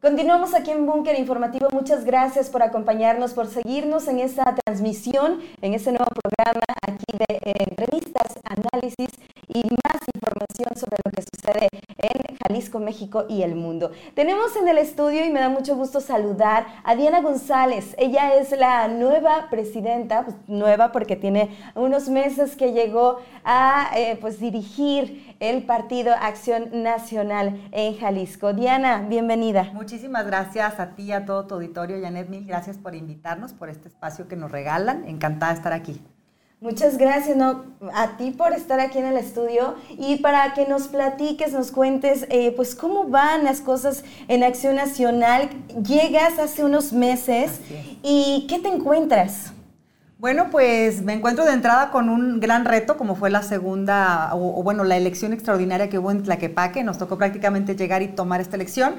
Continuamos aquí en Búnker Informativo. Muchas gracias por acompañarnos, por seguirnos en esta transmisión, en este nuevo programa aquí de eh, entrevistas, análisis y más información sobre lo que sucede en Jalisco, México y el mundo. Tenemos en el estudio y me da mucho gusto saludar a Diana González. Ella es la nueva presidenta, pues, nueva porque tiene unos meses que llegó a eh, pues dirigir el Partido Acción Nacional en Jalisco. Diana, bienvenida. Muchísimas gracias a ti y a todo tu auditorio, Janet. Mil gracias por invitarnos, por este espacio que nos regalan. Encantada de estar aquí. Muchas gracias ¿no? a ti por estar aquí en el estudio y para que nos platiques, nos cuentes, eh, pues cómo van las cosas en Acción Nacional. Llegas hace unos meses y ¿qué te encuentras? Bueno, pues me encuentro de entrada con un gran reto, como fue la segunda, o, bueno, la elección extraordinaria que hubo en Tlaquepaque. Nos tocó prácticamente llegar y tomar esta elección.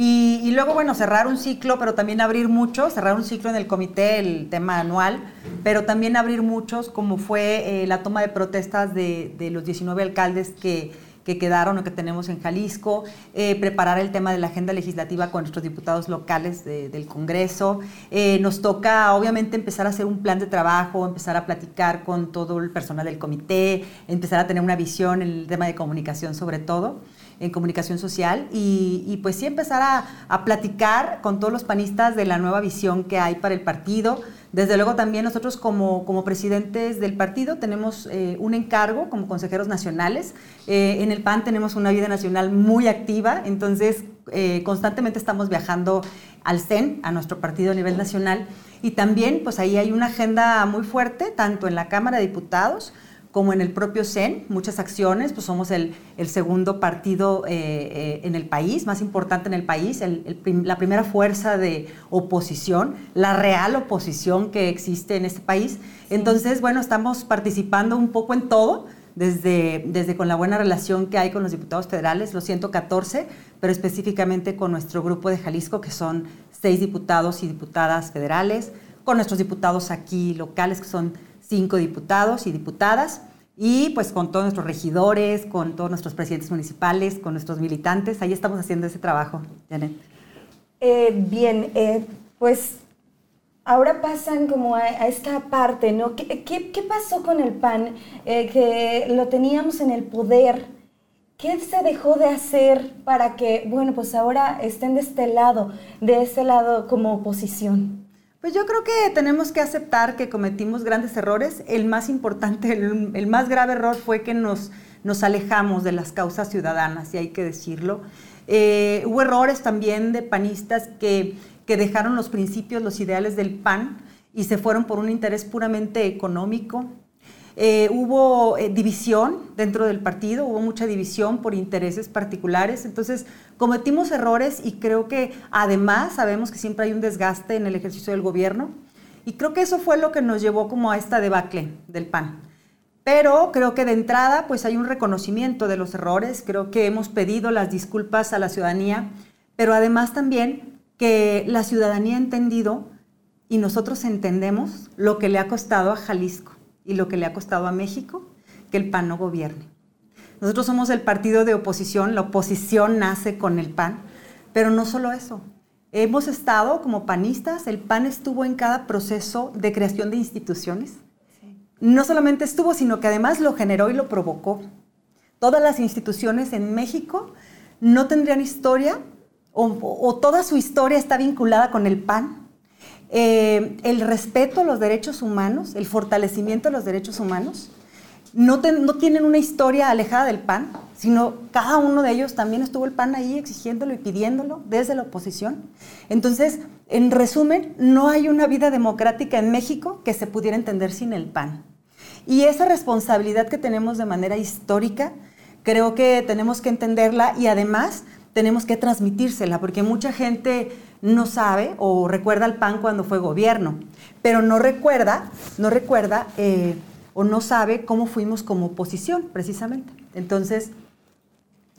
Y, luego, bueno, cerrar un ciclo, pero también abrir muchos, cerrar un ciclo en el comité, el tema anual, pero también abrir muchos, como fue eh, la toma de protestas de, de los 19 alcaldes que que quedaron o que tenemos en Jalisco, eh, preparar el tema de la agenda legislativa con nuestros diputados locales del Congreso. Eh, nos toca, obviamente, empezar a hacer un plan de trabajo, empezar a platicar con todo el personal del comité, empezar a tener una visión en el tema de comunicación sobre todo en comunicación social y, pues sí empezar a, platicar con todos los panistas de la nueva visión que hay para el partido, desde luego también nosotros como, como presidentes del partido tenemos eh, un encargo como consejeros nacionales. Eh, en el PAN tenemos una vida nacional muy activa, entonces eh, constantemente estamos viajando al CEN, a nuestro partido a nivel nacional, y también pues ahí hay una agenda muy fuerte, tanto en la Cámara de Diputados, como en el propio CEN, muchas acciones, pues somos el, segundo partido eh, eh, en el país, más importante en el país, la primera fuerza de oposición, la real oposición que existe en este país. Entonces, bueno, estamos participando un poco en todo, desde, desde con la buena relación que hay con los diputados federales, los 114, pero específicamente con nuestro grupo de Jalisco, que son seis diputados y diputadas federales, con nuestros diputados aquí locales, que son cinco diputados y diputadas, y pues con todos nuestros regidores, con todos nuestros presidentes municipales, con nuestros militantes. Ahí estamos haciendo ese trabajo, Janet. Eh, bien, eh, pues ahora pasan como a, esta parte, ¿no? ¿Qué, qué, pasó con el PAN? Eh, que lo teníamos en el poder. ¿Qué se dejó de hacer para que, bueno, pues ahora estén de este lado, de ese lado como oposición? Pues yo creo que tenemos que aceptar que cometimos grandes errores. El más importante, el, más grave error fue que nos, nos alejamos de las causas ciudadanas, y hay que decirlo. Eh, hubo errores también de panistas que, que dejaron los principios, los ideales del PAN y se fueron por un interés puramente económico, eh, hubo eh, división dentro del partido, hubo mucha división por intereses particulares, entonces cometimos errores y creo que además sabemos que siempre hay un desgaste en el ejercicio del gobierno. Y creo que eso fue lo que nos llevó como a esta debacle del PAN. Pero creo que de entrada pues hay un reconocimiento de los errores, creo que hemos pedido las disculpas a la ciudadanía, pero además también que la ciudadanía ha entendido y nosotros entendemos lo que le ha costado a Jalisco y lo que le ha costado a México que el PAN no gobierne. Nosotros somos el partido de oposición, la oposición nace con el PAN, pero no solo eso. Hemos estado como panistas, el PAN estuvo en cada proceso de creación de instituciones. No solamente estuvo, sino que además lo generó y lo provocó. Todas las instituciones en México no tendrían historia o, toda su historia está vinculada con el PAN eh, el respeto a los derechos humanos, el fortalecimiento de los derechos humanos, no, no, tienen una historia alejada del PAN, sino cada uno de ellos también estuvo el PAN ahí exigiéndolo y pidiéndolo desde la oposición. Entonces, en resumen, no hay una vida democrática en México que se pudiera entender sin el PAN. Y esa responsabilidad que tenemos de manera histórica, creo que tenemos que entenderla y además tenemos que transmitírsela, porque mucha gente no sabe o recuerda al PAN cuando fue gobierno, pero no recuerda, no recuerda eh, o no sabe cómo fuimos como oposición, precisamente. Entonces,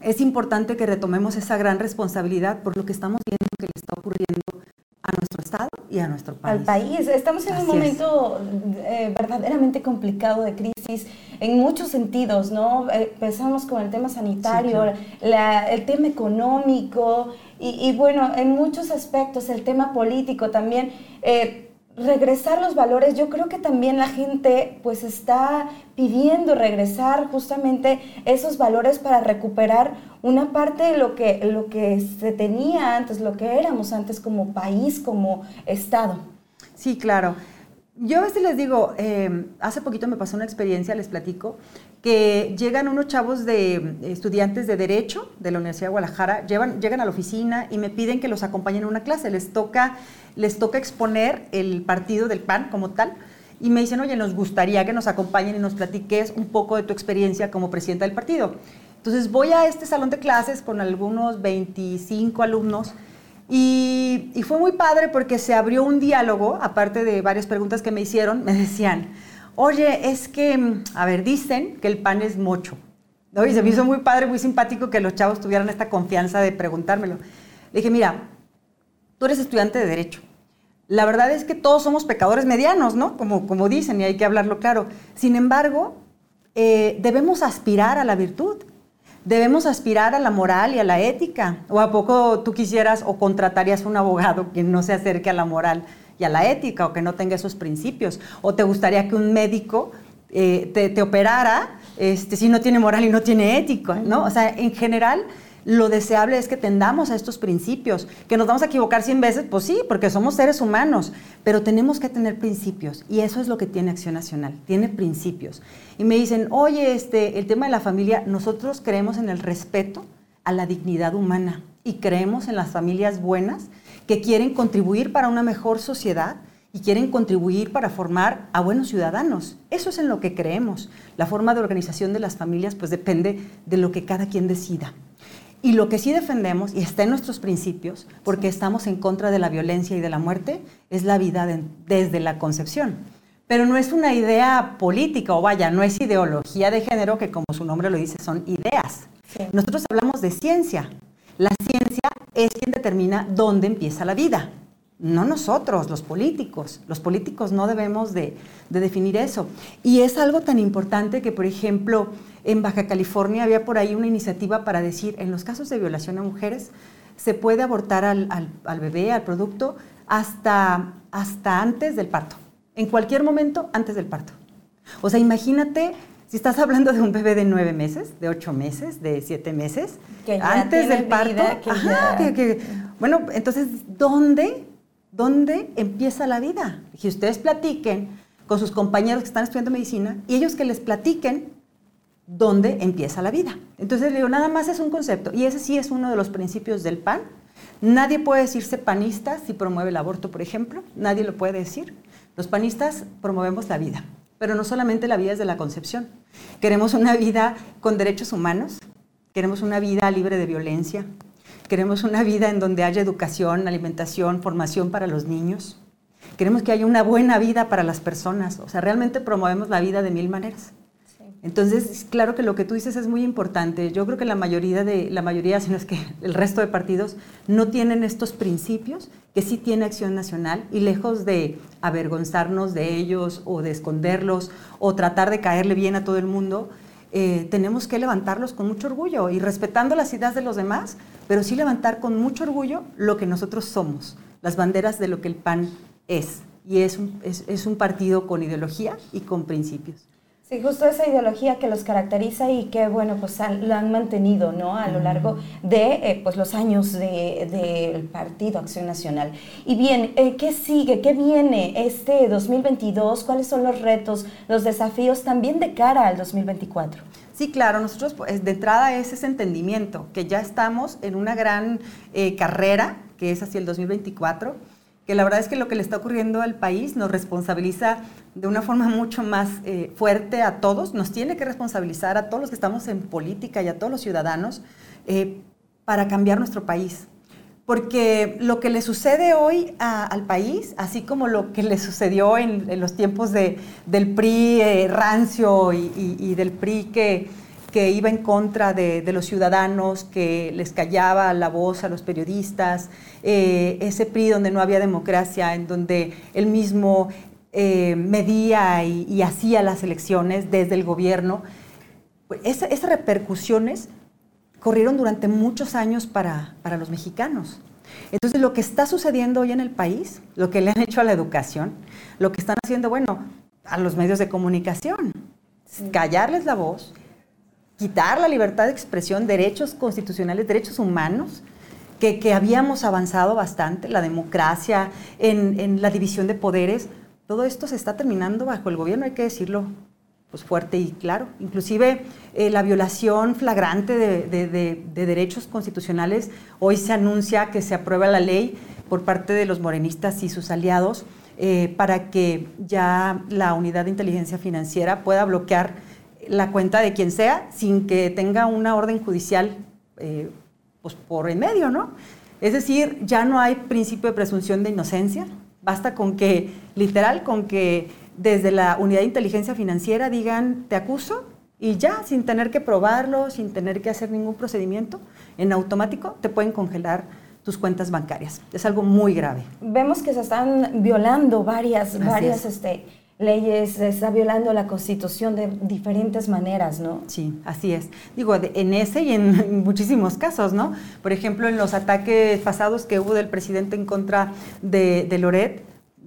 es importante que retomemos esa gran responsabilidad por lo que estamos viendo que le está ocurriendo a nuestro Estado y a nuestro país. Al país. Estamos en un momento eh, verdaderamente complicado de crisis en muchos sentidos, ¿no? Eh, empezamos con el tema sanitario, el tema económico, Y, bueno, en muchos aspectos, el tema político también. Eh, regresar los valores, yo creo que también la gente pues está pidiendo regresar justamente esos valores para recuperar una parte de lo que, lo que se tenía antes, lo que éramos antes como país, como Estado. Sí, claro. Yo a veces les digo, eh, hace poquito me pasó una experiencia, les platico, que llegan unos chavos de eh, estudiantes de Derecho de la Universidad de Guadalajara, llegan a la oficina y me piden que los acompañen en una clase. Les toca, les toca exponer el partido del PAN como tal. Y me dicen, oye, nos gustaría que nos acompañen y nos platiques un poco de tu experiencia como presidenta del partido. Entonces voy a este salón de clases con algunos 25 alumnos y, fue muy padre porque se abrió un diálogo, aparte de varias preguntas que me hicieron, me decían, oye, es que, a ver, dicen que el pan es mocho. ¿no? Y se me hizo muy padre, muy simpático que los chavos tuvieran esta confianza de preguntármelo. Le dije, mira, tú eres estudiante de Derecho. La verdad es que todos somos pecadores medianos, ¿no? Como, como dicen, y hay que hablarlo claro. Sin embargo, eh, debemos aspirar a la virtud debemos aspirar a la moral y a la ética. ¿O a poco tú quisieras o contratarías un abogado que no se acerque a la moral y a la ética o que no tenga esos principios? ¿O te gustaría que un médico eh, te, operara este, si no tiene moral y no tiene ética? ¿no? O sea, en general lo deseable es que tendamos a estos principios. ¿Que nos vamos a equivocar 100 veces? Pues sí, porque somos seres humanos, pero tenemos que tener principios y eso es lo que tiene Acción Nacional, tiene principios. Y me dicen, oye, este, el tema de la familia, nosotros creemos en el respeto a la dignidad humana y creemos en las familias buenas que quieren contribuir para una mejor sociedad y quieren contribuir para formar a buenos ciudadanos. Eso es en lo que creemos. La forma de organización de las familias pues depende de lo que cada quien decida. Y lo que sí defendemos, y está en nuestros principios, porque estamos en contra de la violencia y de la muerte, es la vida desde la concepción. Pero no es una idea política, o vaya, no es ideología de género, que como su nombre lo dice, son ideas. Nosotros hablamos de ciencia. La ciencia es quien determina dónde empieza la vida no nosotros, los políticos. Los políticos no debemos de, definir eso. Y es algo tan importante que, por ejemplo, en Baja California había por ahí una iniciativa para decir, en los casos de violación a mujeres, se puede abortar al, bebé, al producto, hasta, hasta antes del parto. En cualquier momento antes del parto. O sea, imagínate si estás hablando de un bebé de nueve meses, de ocho meses, de siete meses, antes del parto. bueno, entonces, ¿dónde ¿Dónde empieza la vida? Que ustedes platiquen con sus compañeros que están estudiando medicina y ellos que les platiquen dónde empieza la vida. Entonces le digo, nada más es un concepto y ese sí es uno de los principios del PAN. Nadie puede decirse panista si promueve el aborto, por ejemplo, nadie lo puede decir. Los panistas promovemos la vida, pero no solamente la vida desde la concepción. Queremos una vida con derechos humanos, queremos una vida libre de violencia, Queremos una vida en donde haya educación, alimentación, formación para los niños. Queremos que haya una buena vida para las personas. O sea, realmente promovemos la vida de mil maneras. Entonces, claro que lo que tú dices es muy importante. Yo creo que la mayoría de la mayoría, sino es que el resto de partidos no tienen estos principios que sí tiene Acción Nacional y lejos de avergonzarnos de ellos o de esconderlos o tratar de caerle bien a todo el mundo, eh, tenemos que levantarlos con mucho orgullo y respetando las ideas de los demás, pero sí levantar con mucho orgullo lo que nosotros somos, las banderas de lo que el PAN es. Y es un partido con ideología y con principios. Sí, justo esa ideología que los caracteriza y que, bueno, pues lo han mantenido, ¿no? A lo largo de, eh, pues, los años del Partido Acción Nacional. Y bien, eh, ¿qué sigue? ¿Qué viene este 2022? ¿Cuáles son los retos, los desafíos también de cara al 2024? Sí, claro, nosotros pues, de entrada es ese entendimiento, que ya estamos en una gran eh, carrera, que es hacia el 2024 que la verdad es que lo que le está ocurriendo al país nos responsabiliza de una forma mucho más eh, fuerte a todos, nos tiene que responsabilizar a todos los que estamos en política y a todos los ciudadanos eh, para cambiar nuestro país. Porque lo que le sucede hoy al país, así como lo que le sucedió en, los tiempos de, del PRI eh, rancio y del PRI que que iba en contra de, los ciudadanos, que les callaba la voz a los periodistas, eh, ese PRI donde no había democracia, en donde él mismo eh, medía y, hacía las elecciones desde el gobierno. Pues esas repercusiones corrieron durante muchos años para, para los mexicanos. Entonces, lo que está sucediendo hoy en el país, lo que le han hecho a la educación, lo que están haciendo, bueno, a los medios de comunicación, callarles la voz, quitar la libertad de expresión, derechos constitucionales, derechos humanos, que, habíamos avanzado bastante, la democracia, en, la división de poderes, todo esto se está terminando bajo el gobierno, hay que decirlo pues fuerte y claro. Inclusive eh, la violación flagrante de, derechos constitucionales, hoy se anuncia que se aprueba la ley por parte de los morenistas y sus aliados eh, para que ya la unidad de inteligencia financiera pueda bloquear la cuenta de quien sea sin que tenga una orden judicial eh, pues por en medio, ¿no? Es decir, ya no hay principio de presunción de inocencia, basta con que, literal, con que desde la unidad de inteligencia financiera digan, te acuso, y ya, sin tener que probarlo, sin tener que hacer ningún procedimiento, en automático te pueden congelar tus cuentas bancarias. Es algo muy grave. Vemos que se están violando varias, varias este, leyes, está violando la constitución de diferentes maneras, ¿no? Sí, así es. Digo, en ese y en muchísimos casos, ¿no? Por ejemplo, en los ataques pasados que hubo del presidente en contra de, de Loret,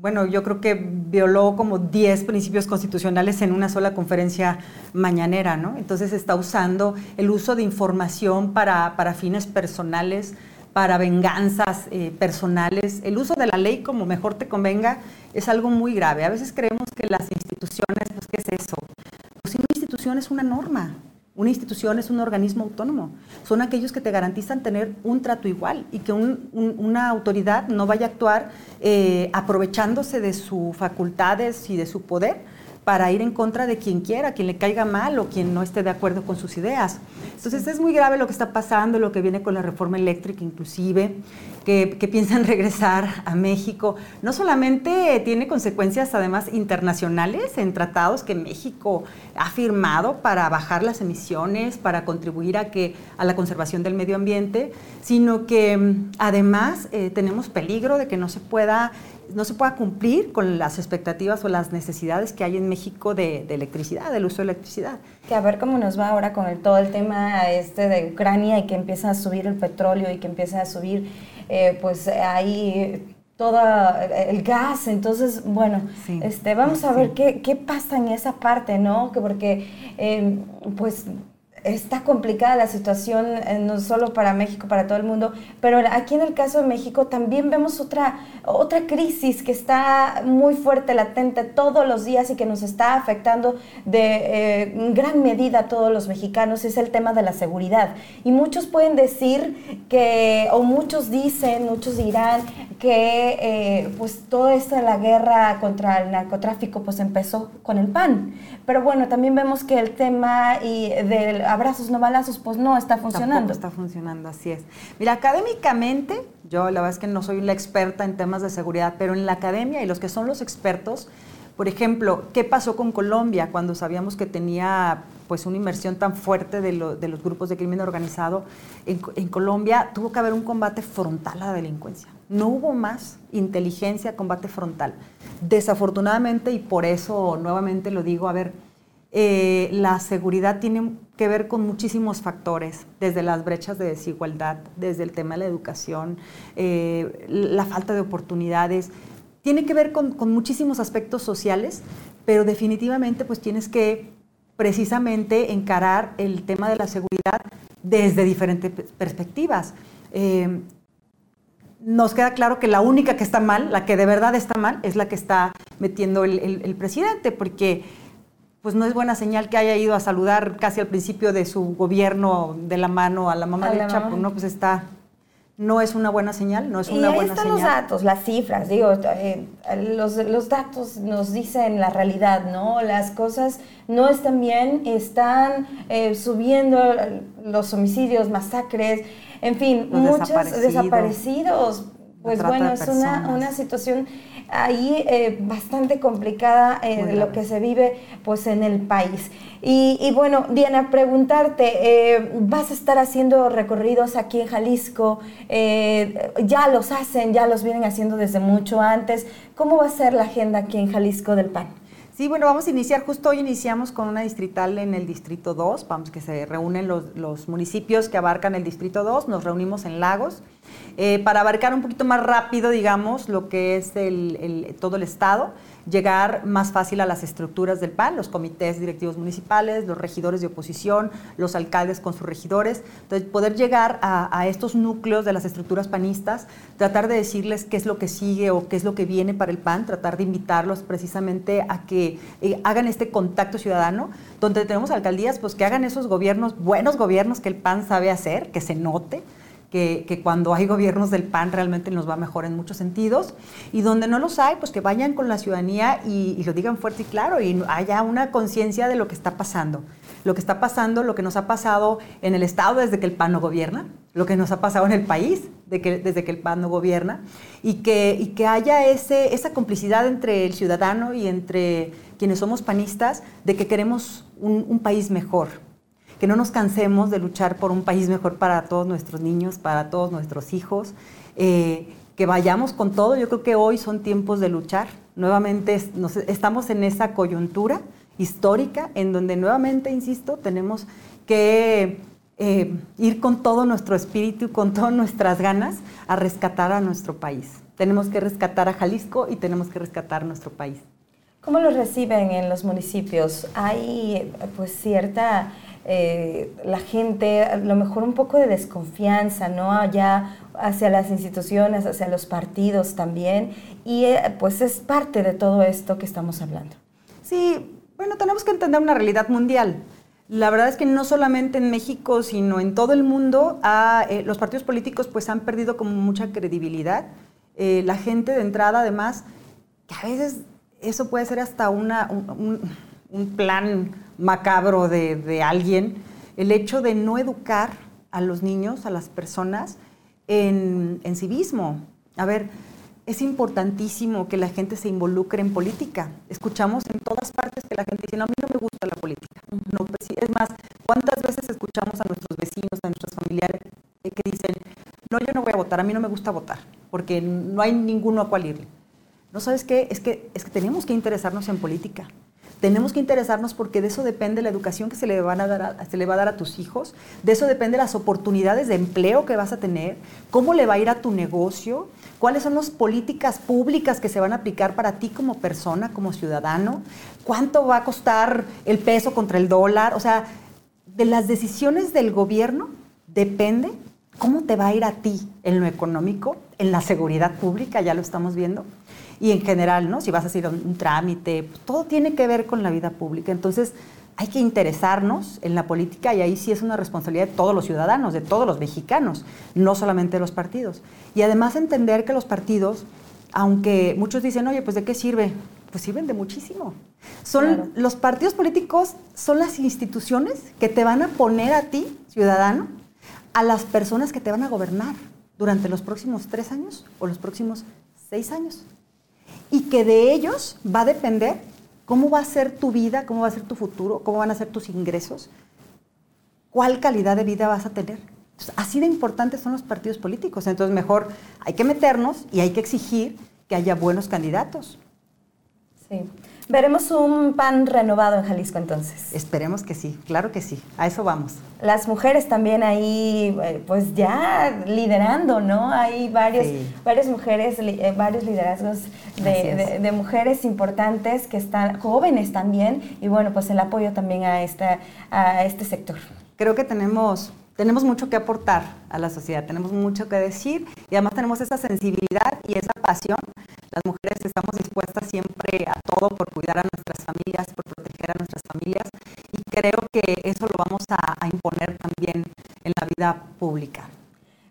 bueno, yo creo que violó como 10 principios constitucionales en una sola conferencia mañanera, ¿no? Entonces está usando el uso de información para, para fines personales, para venganzas eh, personales. El uso de la ley como mejor te convenga es algo muy grave. A veces creemos que las instituciones, pues, ¿qué es eso? Pues una institución es una norma. Una institución es un organismo autónomo. Son aquellos que te garantizan tener un trato igual y que una autoridad no vaya a actuar eh, aprovechándose de sus facultades y de su poder para ir en contra de quien quiera, quien le caiga mal o quien no esté de acuerdo con sus ideas. Entonces es muy grave lo que está pasando, lo que viene con la reforma eléctrica inclusive, que, piensan regresar a México. No solamente tiene consecuencias además internacionales en tratados que México ha firmado para bajar las emisiones, para contribuir a, que, a la conservación del medio ambiente, sino que mm, además eh, tenemos peligro de que no se pueda no se pueda cumplir con las expectativas o las necesidades que hay en México de, electricidad, del uso de electricidad. Que a ver cómo nos va ahora con el, todo el tema este de Ucrania y que empieza a subir el petróleo y que empieza a subir, eh, pues ahí todo el gas, entonces, bueno, este, vamos a ver qué, qué, pasa en esa parte, ¿no? Que porque, eh, pues, está complicada la situación, eh, no solo para México, para todo el mundo, pero aquí en el caso de México también vemos otra, otra crisis que está muy fuerte, latente todos los días y que nos está afectando de eh, gran medida a todos los mexicanos, es el tema de la seguridad. Y muchos pueden decir que, o muchos dicen, muchos dirán que eh, pues toda esta la guerra contra el narcotráfico pues empezó con el PAN. Pero bueno, también vemos que el tema y del abrazos no balazos, pues no está funcionando. está funcionando, así es. Mira, académicamente, yo la verdad es que no soy la experta en temas de seguridad, pero en la academia y los que son los expertos, por ejemplo, ¿qué pasó con Colombia cuando sabíamos que tenía pues una inversión tan fuerte de, los grupos de crimen organizado? En, en, Colombia tuvo que haber un combate frontal a la delincuencia. No hubo más inteligencia, combate frontal. Desafortunadamente, y por eso nuevamente lo digo, a ver, eh, la seguridad tiene que ver con muchísimos factores, desde las brechas de desigualdad, desde el tema de la educación, eh, la falta de oportunidades, tiene que ver con, muchísimos aspectos sociales, pero definitivamente pues tienes que precisamente encarar el tema de la seguridad desde diferentes perspectivas. Eh, nos queda claro que la única que está mal, la que de verdad está mal, es la que está metiendo el presidente, porque pues no es buena señal que haya ido a saludar casi al principio de su gobierno de la mano a la mamá de Chapo, ¿no? Pues está, no es una buena señal, no es una y ahí buena están los datos, las cifras, digo, eh, los, los, datos nos dicen la realidad, ¿no? Las cosas no están bien, están eh, subiendo los homicidios, masacres, en fin, muchos desaparecidos. Pues bueno, es una, una situación ahí eh, bastante complicada eh, lo que se vive pues en el país. Y, bueno, Diana, preguntarte, eh, ¿vas a estar haciendo recorridos aquí en Jalisco? ya los hacen, ya los vienen haciendo desde mucho antes. ¿Cómo va a ser la agenda aquí en Jalisco del PAN? Sí, bueno, vamos a iniciar, justo hoy iniciamos con una distrital en el Distrito 2, vamos que se reúnen los, municipios que abarcan el Distrito 2, nos reunimos en Lagos, eh, para abarcar un poquito más rápido, digamos, lo que es todo el Estado llegar más fácil a las estructuras del PAN, los comités directivos municipales, los regidores de oposición, los alcaldes con sus regidores. Entonces, poder llegar a, estos núcleos de las estructuras panistas, tratar de decirles qué es lo que sigue o qué es lo que viene para el PAN, tratar de invitarlos precisamente a que eh, hagan este contacto ciudadano, donde tenemos alcaldías, pues que hagan esos gobiernos, buenos gobiernos que el PAN sabe hacer, que se note que, cuando hay gobiernos del PAN realmente nos va mejor en muchos sentidos, y donde no los hay, pues que vayan con la ciudadanía y, lo digan fuerte y claro, y haya una conciencia de lo que está pasando. Lo que está pasando, lo que nos ha pasado en el Estado desde que el PAN no gobierna, lo que nos ha pasado en el país desde que el PAN no gobierna, y que, haya esa complicidad entre el ciudadano y entre quienes somos panistas de que queremos un país mejor, que no nos cansemos de luchar por un país mejor para todos nuestros niños, para todos nuestros hijos, eh, que vayamos con todo. Yo creo que hoy son tiempos de luchar. Nuevamente estamos en esa coyuntura histórica en donde nuevamente, insisto, tenemos que eh, ir con todo nuestro espíritu, con todas nuestras ganas a rescatar a nuestro país. Tenemos que rescatar a Jalisco y tenemos que rescatar nuestro país. ¿Cómo lo reciben en los municipios? Hay pues cierta eh, la gente, a lo mejor un poco de desconfianza, ¿no? Allá hacia las instituciones, hacia los partidos también, y eh, pues es parte de todo esto que estamos hablando. Sí, bueno, tenemos que entender una realidad mundial. La verdad es que no solamente en México, sino en todo el mundo, eh, los partidos políticos pues han perdido como mucha credibilidad. la gente de entrada, además, que a veces eso puede ser hasta una, un plan macabro de, alguien, el hecho de no educar a los niños, a las personas, en, civismo. A ver, es importantísimo que la gente se involucre en política. Escuchamos en todas partes que la gente dice, no, a mí no me gusta la política. No, pues es más, ¿cuántas veces escuchamos a nuestros vecinos, a nuestros familiares que dicen, no, yo no voy a votar, a mí no me gusta votar, porque no hay ninguno a cual irle? ¿No sabes qué? Es que, es que tenemos que interesarnos en política. Tenemos que interesarnos porque de eso depende la educación que se le, van a dar se le va a dar a tus hijos, de eso depende las oportunidades de empleo que vas a tener, cómo le va a ir a tu negocio, cuáles son las políticas públicas que se van a aplicar para ti como persona, como ciudadano, cuánto va a costar el peso contra el dólar. O sea, de las decisiones del gobierno depende cómo te va a ir a ti en lo económico, en la seguridad pública, ya lo estamos viendo y en general, ¿no? Si vas a hacer un, trámite, pues, todo tiene que ver con la vida pública. Entonces, hay que interesarnos en la política y ahí sí es una responsabilidad de todos los ciudadanos, de todos los mexicanos, no solamente de los partidos. Y además entender que los partidos, aunque muchos dicen, oye, pues ¿de qué sirve? Pues sirven de muchísimo. Son los partidos políticos son las instituciones que te van a poner a ti, ciudadano, a las personas que te van a gobernar durante los próximos tres años o los próximos seis años y que de ellos va a depender cómo va a ser tu vida, cómo va a ser tu futuro, cómo van a ser tus ingresos, cuál calidad de vida vas a tener. así de importantes son los partidos políticos. Entonces, mejor hay que meternos y hay que exigir que haya buenos candidatos. Sí. Veremos un PAN renovado en Jalisco entonces. Esperemos que sí, claro que sí, a eso vamos. Las mujeres también ahí, eh, pues ya liderando, ¿no? Hay varios, varias mujeres, eh, varios liderazgos de, mujeres importantes que están, jóvenes también, y bueno, pues el apoyo también a, esta, a este sector. Creo que tenemos tenemos mucho que aportar a la sociedad, tenemos mucho que decir y además tenemos esa sensibilidad y esa pasión las mujeres estamos dispuestas siempre a todo por cuidar a nuestras familias, por proteger a nuestras familias y creo que eso lo vamos a, imponer también en la vida pública.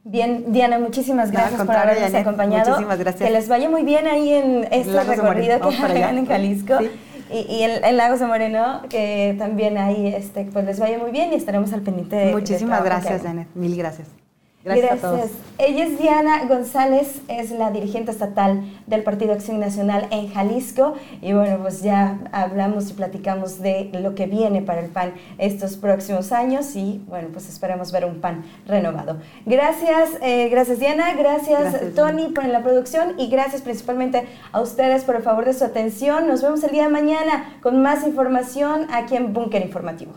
Bien, Diana, muchísimas gracias por habernos acompañado. Muchísimas gracias. Que les vaya muy bien ahí en este recorrido que hagan en Jalisco. Y, en, Lagos de Moreno, que también ahí este, pues les vaya muy bien y estaremos al pendiente de Muchísimas gracias, Janet. Mil gracias. Gracias, a todos. Ella es Diana González, es la dirigente estatal del Partido Acción Nacional en Jalisco. Y bueno, pues ya hablamos y platicamos de lo que viene para el PAN estos próximos años y bueno, pues esperamos ver un PAN renovado. Gracias, eh, gracias Diana, gracias, Tony por la producción y gracias principalmente a ustedes por el favor de su atención. Nos vemos el día de mañana con más información aquí en Búnker Informativo.